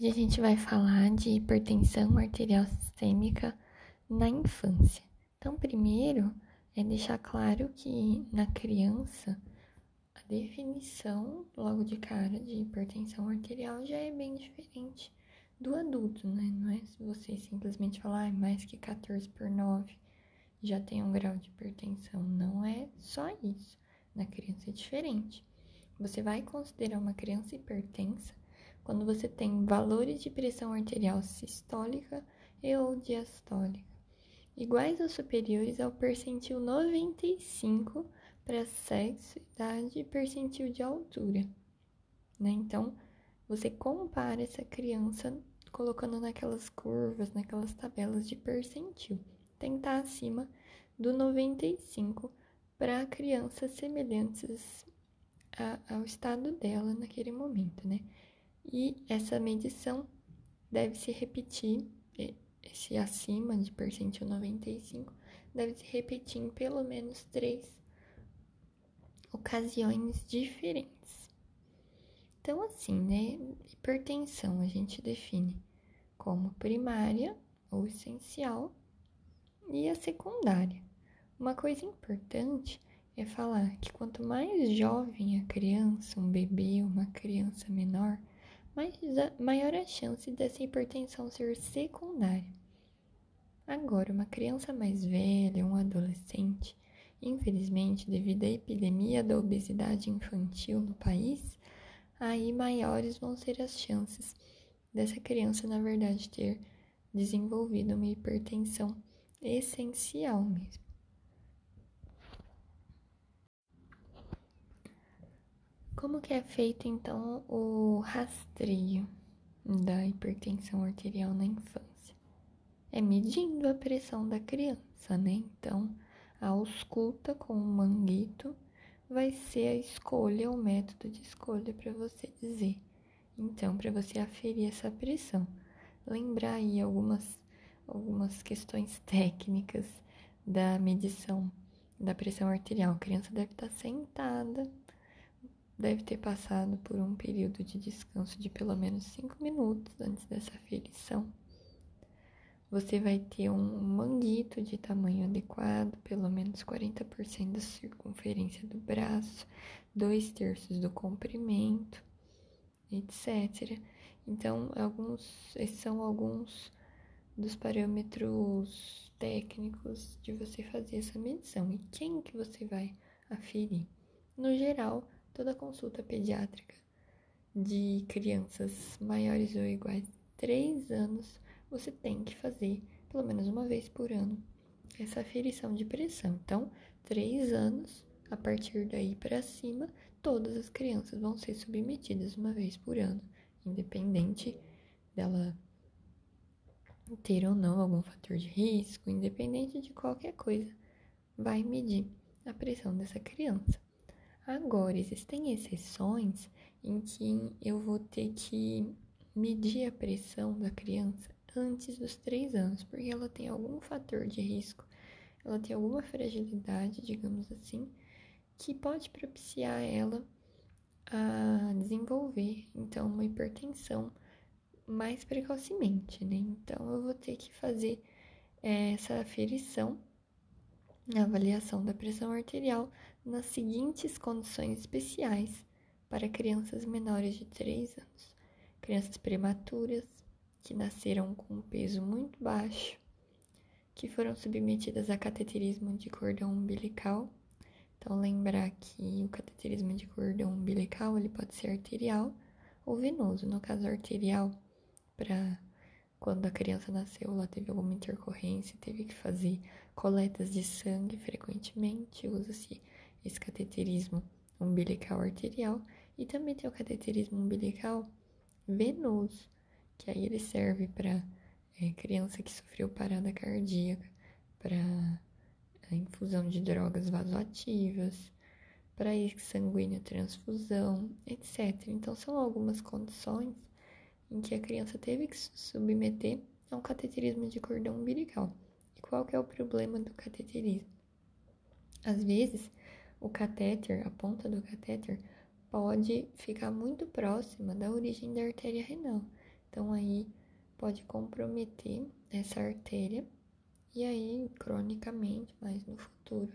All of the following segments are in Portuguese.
Hoje a gente vai falar de hipertensão arterial sistêmica na infância. Então, primeiro é deixar claro que na criança a definição logo de cara de hipertensão arterial já é bem diferente do adulto, né? Não é você simplesmente falar ah, mais que 14 por 9 já tem um grau de hipertensão. Não é só isso. Na criança é diferente. Você vai considerar uma criança hipertensa quando você tem valores de pressão arterial sistólica e ou diastólica iguais ou superiores ao percentil 95 para sexo, idade e percentil de altura. Né? Então, você compara essa criança colocando naquelas curvas, naquelas tabelas de percentil. Tentar acima do 95 para crianças semelhantes a, ao estado dela naquele momento, né? E essa medição deve se repetir, esse acima de percentil 95, deve se repetir em pelo menos três ocasiões diferentes. Então, assim, né? Hipertensão a gente define como primária ou essencial e a secundária. Uma coisa importante é falar que quanto mais jovem a criança, um bebê, uma criança menor, maior a chance dessa hipertensão ser secundária. Agora, uma criança mais velha, um adolescente, infelizmente, devido à epidemia da obesidade infantil no país, aí maiores vão ser as chances dessa criança, na verdade, ter desenvolvido uma hipertensão essencial mesmo. Como que é feito então o rastreio da hipertensão arterial na infância? É medindo a pressão da criança, né? Então, a ausculta com o manguito vai ser a escolha, o método de escolha para você dizer. Então, para você aferir essa pressão, lembrar aí algumas algumas questões técnicas da medição da pressão arterial. A criança deve estar sentada deve ter passado por um período de descanso de pelo menos 5 minutos antes dessa aferição. Você vai ter um manguito de tamanho adequado, pelo menos 40% da circunferência do braço, dois terços do comprimento, etc. Então, alguns, esses são alguns dos parâmetros técnicos de você fazer essa medição. E quem que você vai aferir? No geral, toda consulta pediátrica de crianças maiores ou iguais a 3 anos, você tem que fazer pelo menos uma vez por ano essa aferição de pressão. Então, 3 anos, a partir daí para cima, todas as crianças vão ser submetidas uma vez por ano, independente dela ter ou não algum fator de risco, independente de qualquer coisa, vai medir a pressão dessa criança. Agora, existem exceções em que eu vou ter que medir a pressão da criança antes dos três anos, porque ela tem algum fator de risco, ela tem alguma fragilidade, digamos assim, que pode propiciar ela a desenvolver, então, uma hipertensão mais precocemente, né? Então, eu vou ter que fazer essa aferição, a avaliação da pressão arterial nas seguintes condições especiais para crianças menores de 3 anos: crianças prematuras, que nasceram com um peso muito baixo, que foram submetidas a cateterismo de cordão umbilical. Então, lembrar que o cateterismo de cordão umbilical ele pode ser arterial ou venoso. No caso arterial, para quando a criança nasceu, ela teve alguma intercorrência, teve que fazer coletas de sangue frequentemente, usa-se esse cateterismo umbilical arterial e também tem o cateterismo umbilical venoso, que aí ele serve para é, criança que sofreu parada cardíaca, para a infusão de drogas vasoativas, para sanguínea transfusão, etc. Então são algumas condições em que a criança teve que se submeter a um cateterismo de cordão umbilical. E qual que é o problema do cateterismo? Às vezes, o catéter, a ponta do catéter, pode ficar muito próxima da origem da artéria renal. Então aí pode comprometer essa artéria e aí cronicamente, mais no futuro,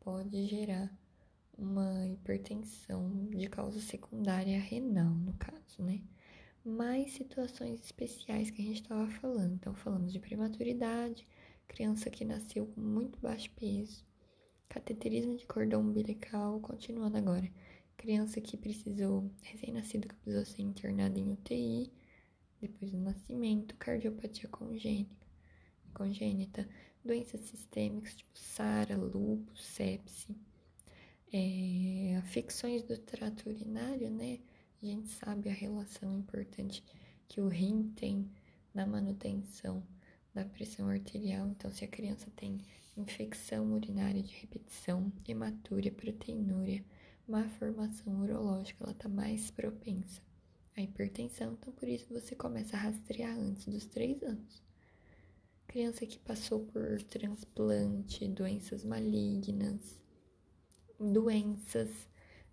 pode gerar uma hipertensão de causa secundária renal, no caso, né? Mais situações especiais que a gente estava falando. Então, falamos de prematuridade, criança que nasceu com muito baixo peso, cateterismo de cordão umbilical, continuando agora, criança que precisou, recém-nascido que precisou ser internada em UTI depois do nascimento, cardiopatia congênita, congênita doenças sistêmicas tipo SARA, lúpus, sepse, é, afecções do trato urinário, né? A gente sabe a relação importante que o rim tem na manutenção da pressão arterial. Então, se a criança tem infecção urinária de repetição, hematúria, proteinúria, má formação urológica, ela está mais propensa à hipertensão. Então, por isso você começa a rastrear antes dos três anos. Criança que passou por transplante, doenças malignas, doenças,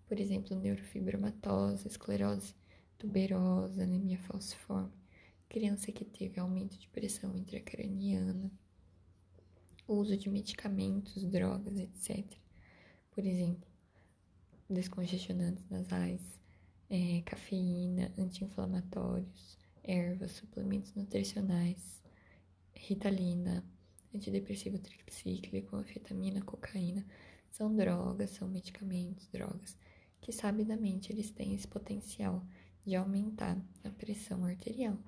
por exemplo, neurofibromatose, esclerose tuberosa, anemia falciforme, criança que teve aumento de pressão intracraniana, uso de medicamentos, drogas, etc. Por exemplo, descongestionantes nasais, é, cafeína, anti-inflamatórios, ervas, suplementos nutricionais, ritalina, antidepressivo tricíclico, anfetamina, cocaína, são drogas, são medicamentos, drogas, que sabidamente eles têm esse potencial de aumentar a pressão arterial.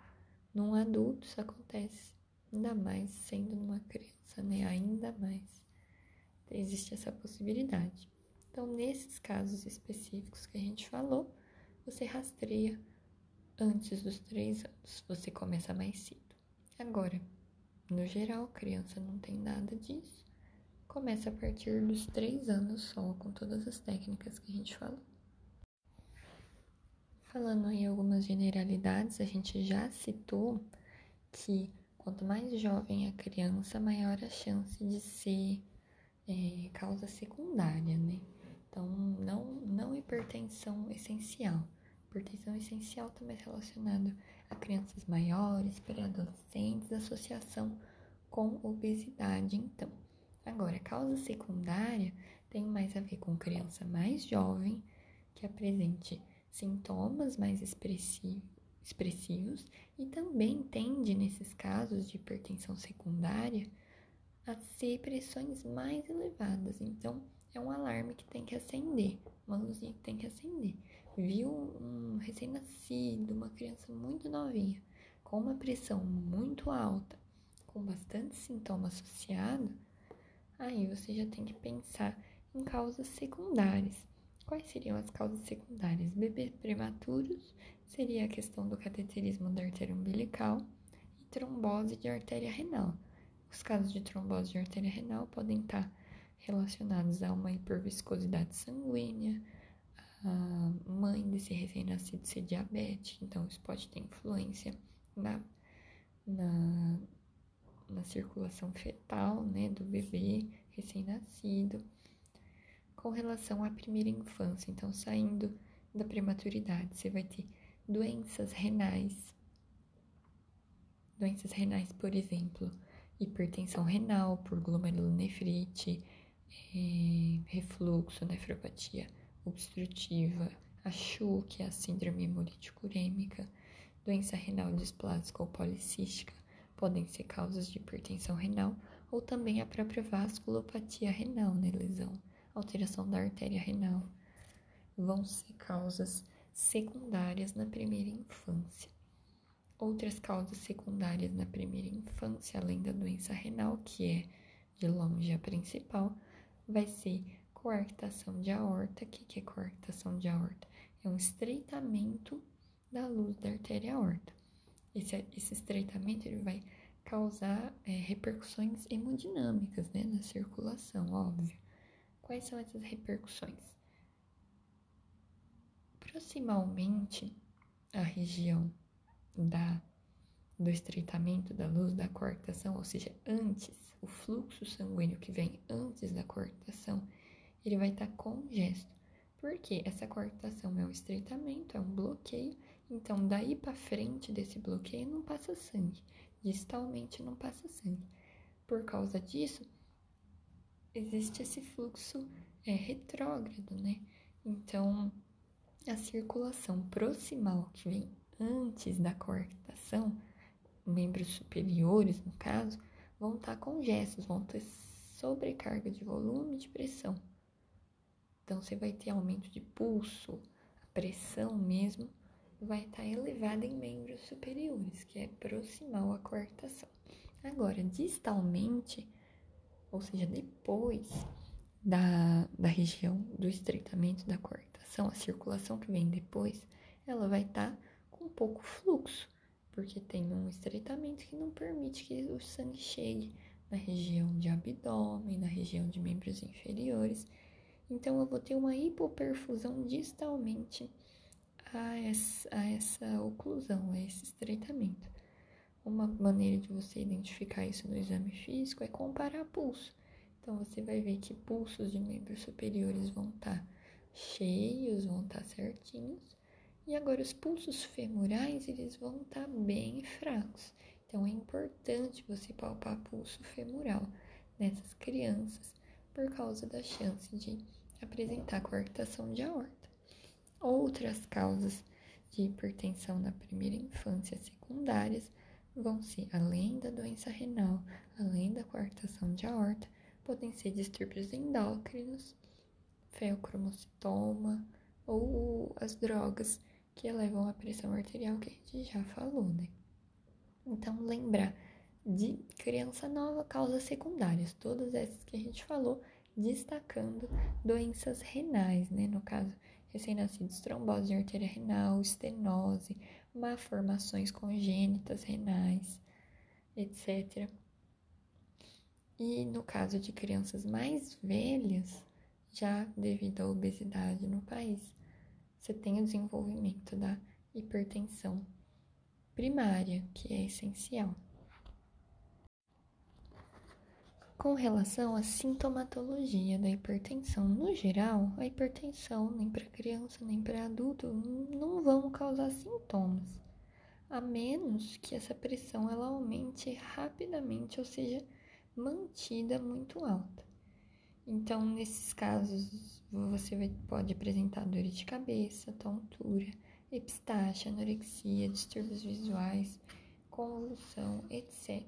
Num adulto isso acontece, ainda mais sendo numa criança, né? Ainda mais. Existe essa possibilidade. Então, nesses casos específicos que a gente falou, você rastreia antes dos três anos, você começa mais cedo. Agora, no geral, criança não tem nada disso. Começa a partir dos três anos só, com todas as técnicas que a gente falou. Falando em algumas generalidades, a gente já citou que quanto mais jovem a criança, maior a chance de ser é, causa secundária, né? Então, não, não hipertensão essencial. Hipertensão essencial também é relacionado a crianças maiores, pré-adolescentes, associação com obesidade, então. Agora, causa secundária tem mais a ver com criança mais jovem que apresente sintomas mais expressivos e também tende, nesses casos de hipertensão secundária, a ser pressões mais elevadas. Então, é um alarme que tem que acender, uma luzinha que tem que acender. Viu um recém-nascido, uma criança muito novinha, com uma pressão muito alta, com bastante sintoma associado, aí você já tem que pensar em causas secundárias. Quais seriam as causas secundárias? Bebês prematuros seria a questão do cateterismo da artéria umbilical e trombose de artéria renal. Os casos de trombose de artéria renal podem estar relacionados a uma hiperviscosidade sanguínea, a mãe desse recém-nascido ser diabética, então isso pode ter influência na, na, na circulação fetal, né, do bebê recém-nascido. Com relação à primeira infância, então saindo da prematuridade, você vai ter doenças renais, doenças renais, por exemplo, hipertensão renal por glomerulonefrite, é, refluxo, nefropatia obstrutiva, a CHU, que é a síndrome hemolítico urêmica, doença renal displásica ou policística, podem ser causas de hipertensão renal ou também a própria vasculopatia renal, né, lesão, alteração da artéria renal, vão ser causas secundárias na primeira infância. Outras causas secundárias na primeira infância, além da doença renal, que é de longe a principal, vai ser coarctação de aorta. O que é coarctação de aorta? É um estreitamento da luz da artéria aorta. Esse, esse estreitamento ele vai causar é, repercussões hemodinâmicas né, na circulação, óbvio. Quais são essas repercussões? Proximalmente a região da, do estreitamento da luz da coarctação, ou seja, antes o fluxo sanguíneo que vem antes da coarctação, ele vai estar tá congesto. Porque essa coarctação é um estreitamento, é um bloqueio, Então, daí para frente desse bloqueio não passa sangue, distalmente não passa sangue. Por causa disso, existe esse fluxo é, retrógrado, né? Então, a circulação proximal que vem antes da coarctação, membros superiores, no caso, vão estar congestos, vão ter sobrecarga de volume e de pressão. Então, você vai ter aumento de pulso, a pressão mesmo vai estar elevada em membros superiores, que é proximal à coarctação. Agora, distalmente, ou seja, depois da, da região do estreitamento da coarctação, a circulação que vem depois, ela vai estar com pouco fluxo, porque tem um estreitamento que não permite que o sangue chegue na região de abdômen, na região de membros inferiores. Então, eu vou ter uma hipoperfusão distalmente a essa, a essa oclusão, a esse estreitamento. Uma maneira de você identificar isso no exame físico é comparar pulso. Então, você vai ver que pulsos de membros superiores vão estar tá cheios, vão estar tá certinhos. E agora, os pulsos femorais, eles vão estar tá bem fracos. Então, é importante você palpar pulso femoral nessas crianças por causa da chance de apresentar coarctação de aorta. Outras causas de hipertensão na primeira infância secundárias vão ser, além da doença renal, além da coartação de aorta, podem ser distúrbios endócrinos, feocromocitoma ou as drogas que elevam a pressão arterial que a gente já falou, né? Então, lembrar de criança nova, causas secundárias, todas essas que a gente falou, destacando doenças renais, né? No caso, recém-nascidos, trombose de artéria renal, estenose, malformações congênitas renais, etc. E no caso de crianças mais velhas, já devido à obesidade no país, você tem o desenvolvimento da hipertensão primária, que é essencial. Com relação à sintomatologia da hipertensão, no geral, a hipertensão nem para criança nem para adulto não vão causar sintomas, a menos que essa pressão ela aumente rapidamente, ou seja, mantida muito alta. Então, nesses casos, você pode apresentar dor de cabeça, tontura, epistaxe, anorexia, distúrbios visuais, convulsão, etc.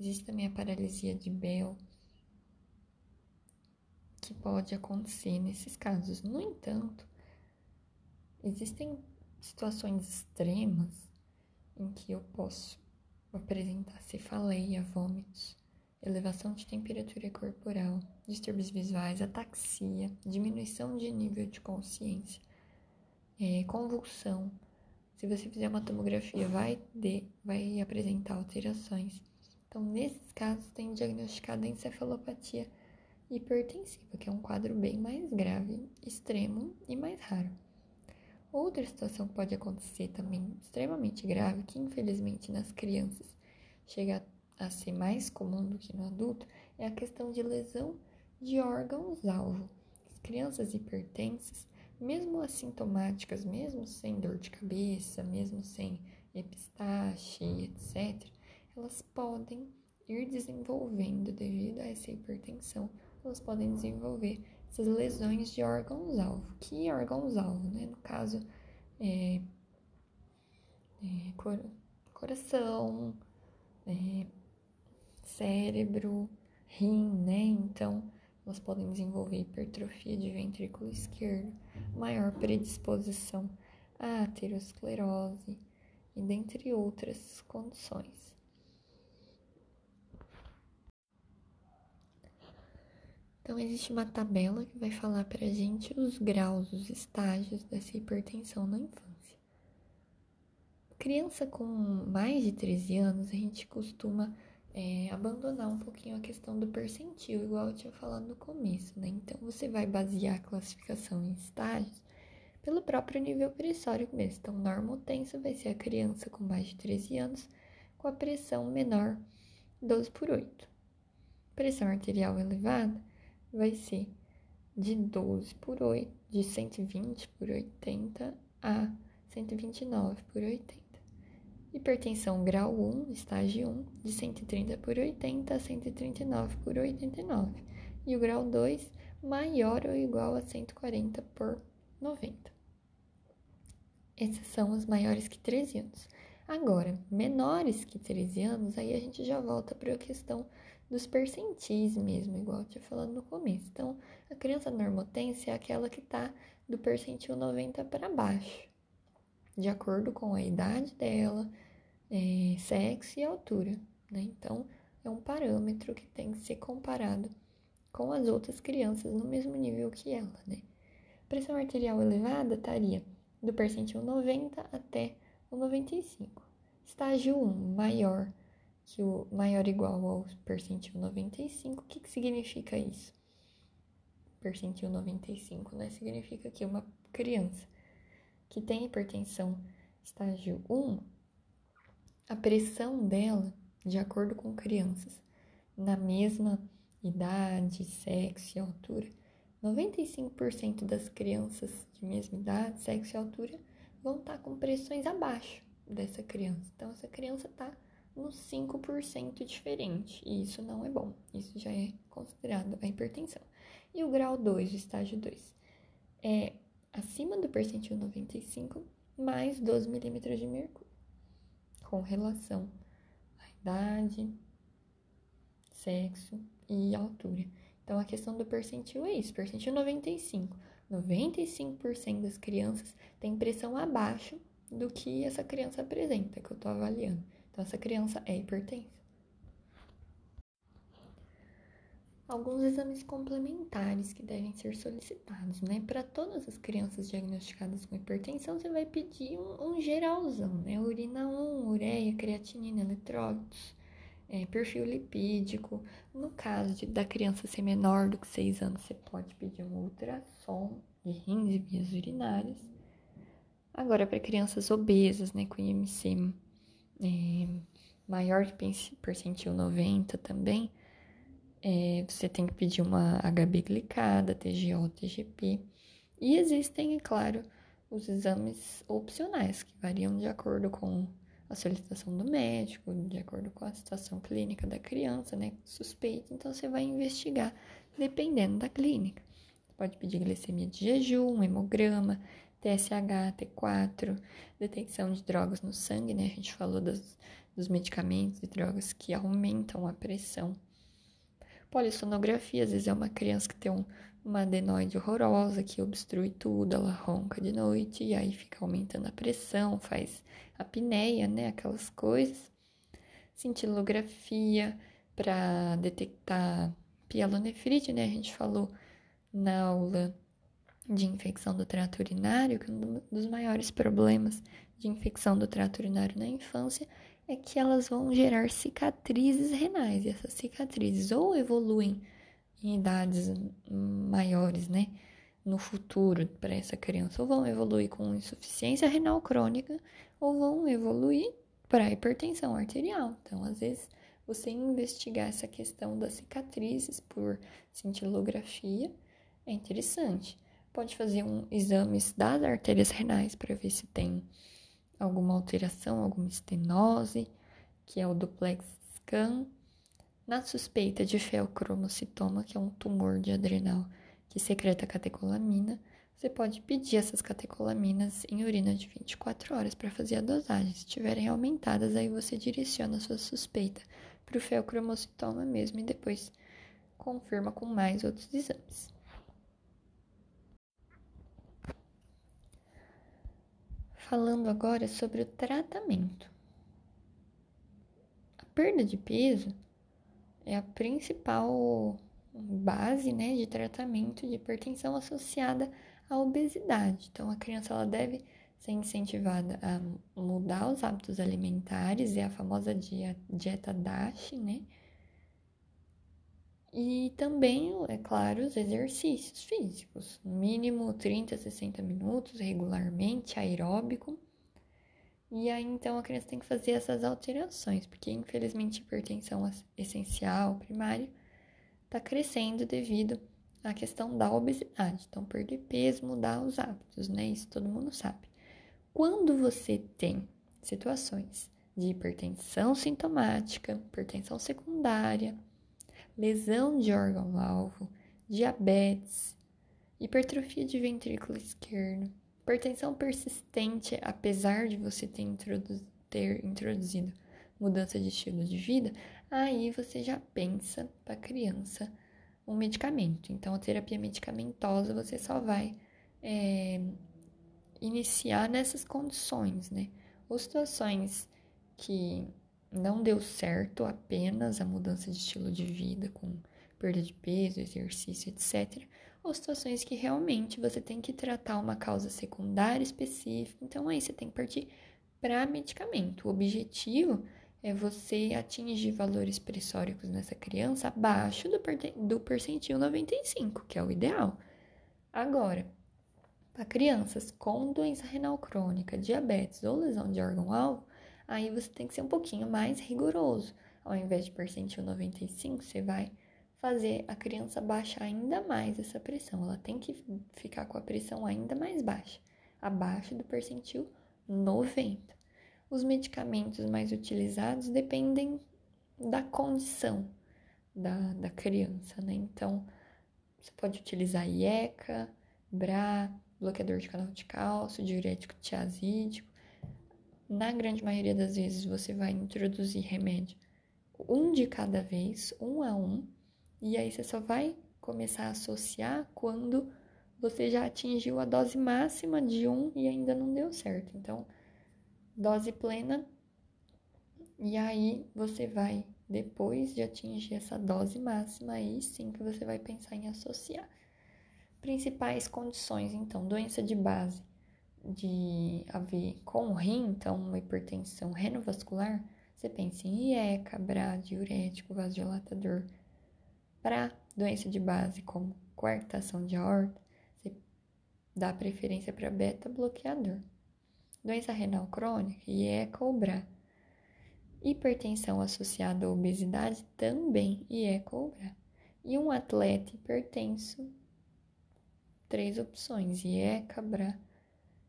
Existe também a paralisia de Bell, que pode acontecer nesses casos. No entanto, existem situações extremas em que eu posso apresentar cefaleia, vômitos, elevação de temperatura corporal, distúrbios visuais, ataxia, diminuição de nível de consciência, é, convulsão. Se você fizer uma tomografia, vai, de, vai apresentar alterações. Então, nesses casos, tem diagnosticada encefalopatia hipertensiva, que é um quadro bem mais grave, extremo e mais raro. Outra situação que pode acontecer também extremamente grave, que infelizmente nas crianças chega a ser mais comum do que no adulto, é a questão de lesão de órgãos-alvo. As crianças hipertensas, mesmo assintomáticas, mesmo sem dor de cabeça, mesmo sem epistaxe, etc., elas podem ir desenvolvendo, devido a essa hipertensão, elas podem desenvolver essas lesões de órgãos-alvo. Que órgãos-alvo, né? No caso, é, é, cor, coração, é, cérebro, rim, né? Então, elas podem desenvolver hipertrofia de ventrículo esquerdo, maior predisposição à aterosclerose e dentre outras condições. Então, existe uma tabela que vai falar para a gente os graus, os estágios dessa hipertensão na infância. Criança com mais de 13 anos, a gente costuma é, abandonar um pouquinho a questão do percentil, igual eu tinha falado no começo, né? Então, você vai basear a classificação em estágios pelo próprio nível pressórico mesmo. Então, normotenso vai ser a criança com mais de 13 anos com a pressão menor 12 por 8. Pressão arterial elevada vai ser de 12 por 8, de 120 por 80 a 129 por 80. Hipertensão grau 1, estágio 1, de 130 por 80 a 139 por 89. E o grau 2, maior ou igual a 140 por 90. Esses são os maiores que 13 anos. Agora, menores que 13 anos, aí a gente já volta para a questão dos percentis mesmo, igual eu tinha falado no começo. Então, a criança normotense é aquela que está do percentil 90 para baixo, de acordo com a idade dela, é, sexo e altura, né? Então, é um parâmetro que tem que ser comparado com as outras crianças no mesmo nível que ela, né? Pressão arterial elevada estaria do percentil 90 até o 95. Estágio 1, maior que o maior ou igual ao percentil 95. O que, que significa isso? Percentil 95, né? Significa que uma criança que tem hipertensão estágio 1, a pressão dela, de acordo com crianças na mesma idade, sexo e altura, 95% das crianças de mesma idade, sexo e altura vão estar com pressões abaixo dessa criança. Então, essa criança está no 5% diferente, e isso não é bom. Isso já é considerado a hipertensão. E o grau 2, o estágio 2, é acima do percentil 95 mais 12 milímetros de mercúrio, com relação à idade, sexo e altura. Então, a questão do percentil é isso, percentil 95. 95% das crianças têm pressão abaixo do que essa criança apresenta, que eu estou avaliando. Então, essa criança é hipertensa. Alguns exames complementares que devem ser solicitados, né? Para todas as crianças diagnosticadas com hipertensão, você vai pedir um, um geralzão, né? Urina 1, ureia, creatinina, eletrólitos, é, perfil lipídico. No caso de, da criança ser menor do que 6 anos, você pode pedir um ultrassom de rins e vias urinárias. Agora, para crianças obesas, né, com IMC é, maior que percentil 90 também, é, você tem que pedir uma HB glicada, TGO, TGP. E existem, é claro, os exames opcionais, que variam de acordo com a solicitação do médico, de acordo com a situação clínica da criança, né? Suspeita, então você vai investigar dependendo da clínica. Pode pedir glicemia de jejum, hemograma, TSH, T4, detecção de drogas no sangue, né? A gente falou das, dos medicamentos e drogas que aumentam a pressão. Polissonografia, às vezes é uma criança que tem um, uma adenoide horrorosa que obstrui tudo, ela ronca de noite e aí fica aumentando a pressão, faz apneia, né? Aquelas coisas. Cintilografia para detectar pielonefrite, né? A gente falou na aula de infecção do trato urinário, que um dos maiores problemas de infecção do trato urinário na infância é que elas vão gerar cicatrizes renais. E essas cicatrizes ou evoluem em idades maiores, né? No futuro para essa criança, ou vão evoluir com insuficiência renal crônica, ou vão evoluir para hipertensão arterial. Então, às vezes, você investigar essa questão das cicatrizes por cintilografia é interessante. Pode fazer um exames das artérias renais para ver se tem alguma alteração, alguma estenose, que é o duplex scan. Na suspeita de feocromocitoma, que é um tumor de adrenal que secreta catecolamina, você pode pedir essas catecolaminas em urina de 24 horas para fazer a dosagem. Se estiverem aumentadas, aí você direciona a sua suspeita para o feocromocitoma mesmo e depois confirma com mais outros exames. Falando agora sobre o tratamento. A perda de peso é a principal base né, de tratamento de hipertensão associada à obesidade. Então, a criança ela deve ser incentivada a mudar os hábitos alimentares, é a famosa dieta DASH, né? E também, é claro, os exercícios físicos, mínimo 30 a 60 minutos regularmente, aeróbico. E aí então a criança tem que fazer essas alterações, porque infelizmente a hipertensão essencial primária está crescendo devido à questão da obesidade. Então, perder peso, mudar os hábitos, né? Isso todo mundo sabe. quando você tem situações de hipertensão sintomática, hipertensão secundária, lesão de órgão-alvo, diabetes, hipertrofia de ventrículo esquerdo, hipertensão persistente, apesar de você ter, ter introduzido mudança de estilo de vida, aí você já pensa para a criança um medicamento. Então, a terapia medicamentosa você só vai é, iniciar nessas condições, né? Ou situações que não deu certo apenas a mudança de estilo de vida com perda de peso, exercício, etc. Ou situações que realmente você tem que tratar uma causa secundária específica. Então, aí você tem que partir para medicamento. O objetivo é você atingir valores pressóricos nessa criança abaixo do, do percentil 95, que é o ideal. Agora, para crianças com doença renal crônica, diabetes ou lesão de órgão-alvo, aí você tem que ser um pouquinho mais rigoroso. Ao invés de percentil 95, você vai fazer a criança baixar ainda mais essa pressão. Ela tem que ficar com a pressão ainda mais baixa, abaixo do percentil 90. Os medicamentos mais utilizados dependem da condição da, da criança, né? Então, você pode utilizar IECA, BRA, bloqueador de canal de cálcio, diurético tiazídico. Na grande maioria das vezes, você vai introduzir remédio um de cada vez, um a um, e aí você só vai começar a associar quando você já atingiu a dose máxima de um e ainda não deu certo. Então, dose plena. E aí você vai, depois de atingir essa dose máxima, aí sim que você vai pensar em associar. Principais condições, então, doença de base de a ver com o rim, então uma hipertensão renovascular, você pensa em IECA, BRA, diurético, vasodilatador. Para doença de base como coartação de aorta, você dá preferência para beta bloqueador doença renal crônica e é cobrar. Hipertensão associada à obesidade também e é cobrar. E um atleta hipertenso, três opções, é cabra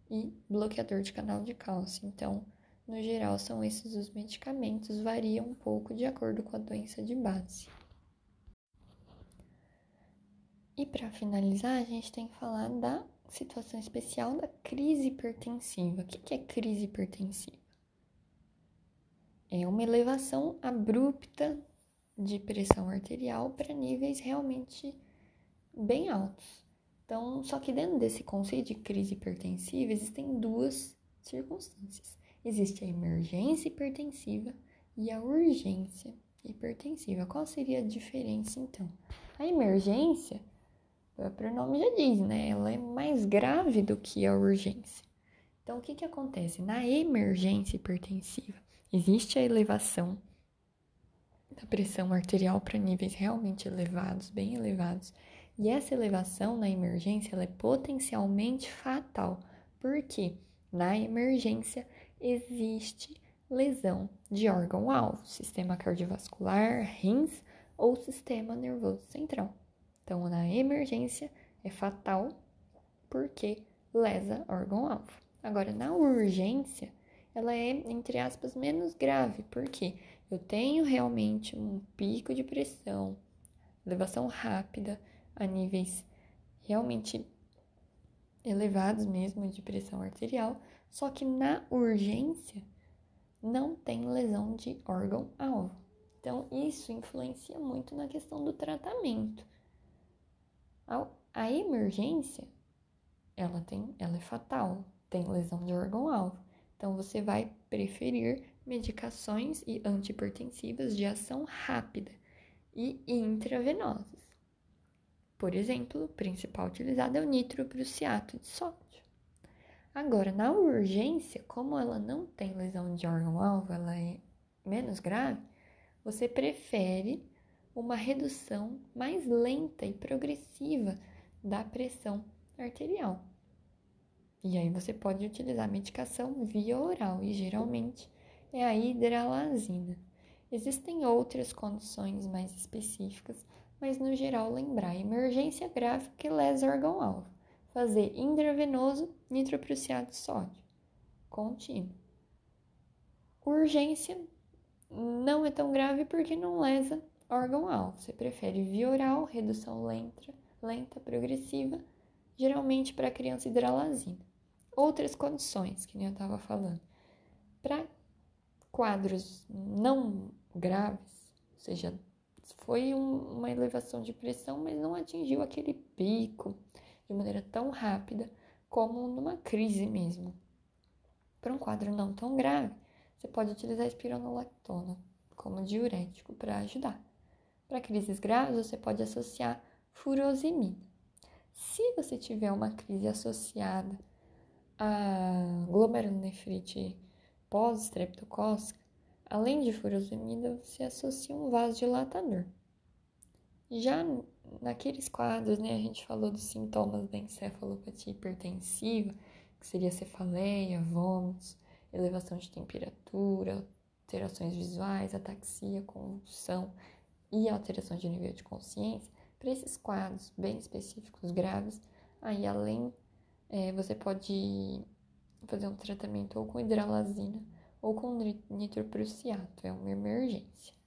e bloqueador de canal de cálcio. Então, no geral, são esses os medicamentos, variam um pouco de acordo com a doença de base. E para finalizar, a gente tem que falar da situação especial da crise hipertensiva. O que é crise hipertensiva? É uma elevação abrupta de pressão arterial para níveis realmente bem altos. Então, só que dentro desse conceito de crise hipertensiva existem duas circunstâncias. Existe a emergência hipertensiva e a urgência hipertensiva. Qual seria a diferença então? A emergência o próprio nome já diz, né? Ela é mais grave do que a urgência. Então, o que, que acontece? Na emergência hipertensiva, existe a elevação da pressão arterial para níveis realmente elevados, bem elevados. E essa elevação na emergência é potencialmente fatal, porque na emergência existe lesão de órgão-alvo, sistema cardiovascular, rins ou sistema nervoso central. Então, na emergência é fatal porque lesa órgão-alvo. Agora, na urgência, ela é, entre aspas, menos grave, porque eu tenho realmente um pico de pressão, elevação rápida a níveis realmente elevados mesmo de pressão arterial, só que na urgência não tem lesão de órgão-alvo. Então, isso influencia muito na questão do tratamento. A emergência, ela tem, ela é fatal, tem lesão de órgão-alvo. Então você vai preferir medicações e antihipertensivas de ação rápida e intravenosas. Por exemplo, o principal utilizado é o nitroprusiato de sódio. Agora, na urgência, como ela não tem lesão de órgão-alvo, ela é menos grave, você prefere uma redução mais lenta e progressiva da pressão arterial. E aí você pode utilizar medicação via oral e geralmente é a hidralazina. Existem outras condições mais específicas, mas no geral lembrar emergência grave que lesa órgão-alvo. Fazer intravenoso nitroprusiato de sódio. contínua. Urgência não é tão grave porque não lesa órgão-alvo. Você prefere via oral, redução lenta, lenta progressiva, geralmente para criança hidralazina. Outras condições, que nem eu estava falando. Para quadros não graves, ou seja, foi um, uma elevação de pressão, mas não atingiu aquele pico de maneira tão rápida como numa crise mesmo. Para um quadro não tão grave, você pode utilizar espironolactona como diurético para ajudar. Para crises graves, você pode associar furosemida. Se você tiver uma crise associada a glomerulonefrite pós-estreptocócica, além de furosemida, você associa um vasodilatador. Já naqueles quadros, né, a gente falou dos sintomas da encefalopatia hipertensiva, que seria cefaleia, vômitos, elevação de temperatura, alterações visuais, ataxia, convulsão e alteração de nível de consciência. Para esses quadros bem específicos, graves, aí além é, você pode fazer um tratamento ou com hidralazina ou com nitroprusiato, é uma emergência.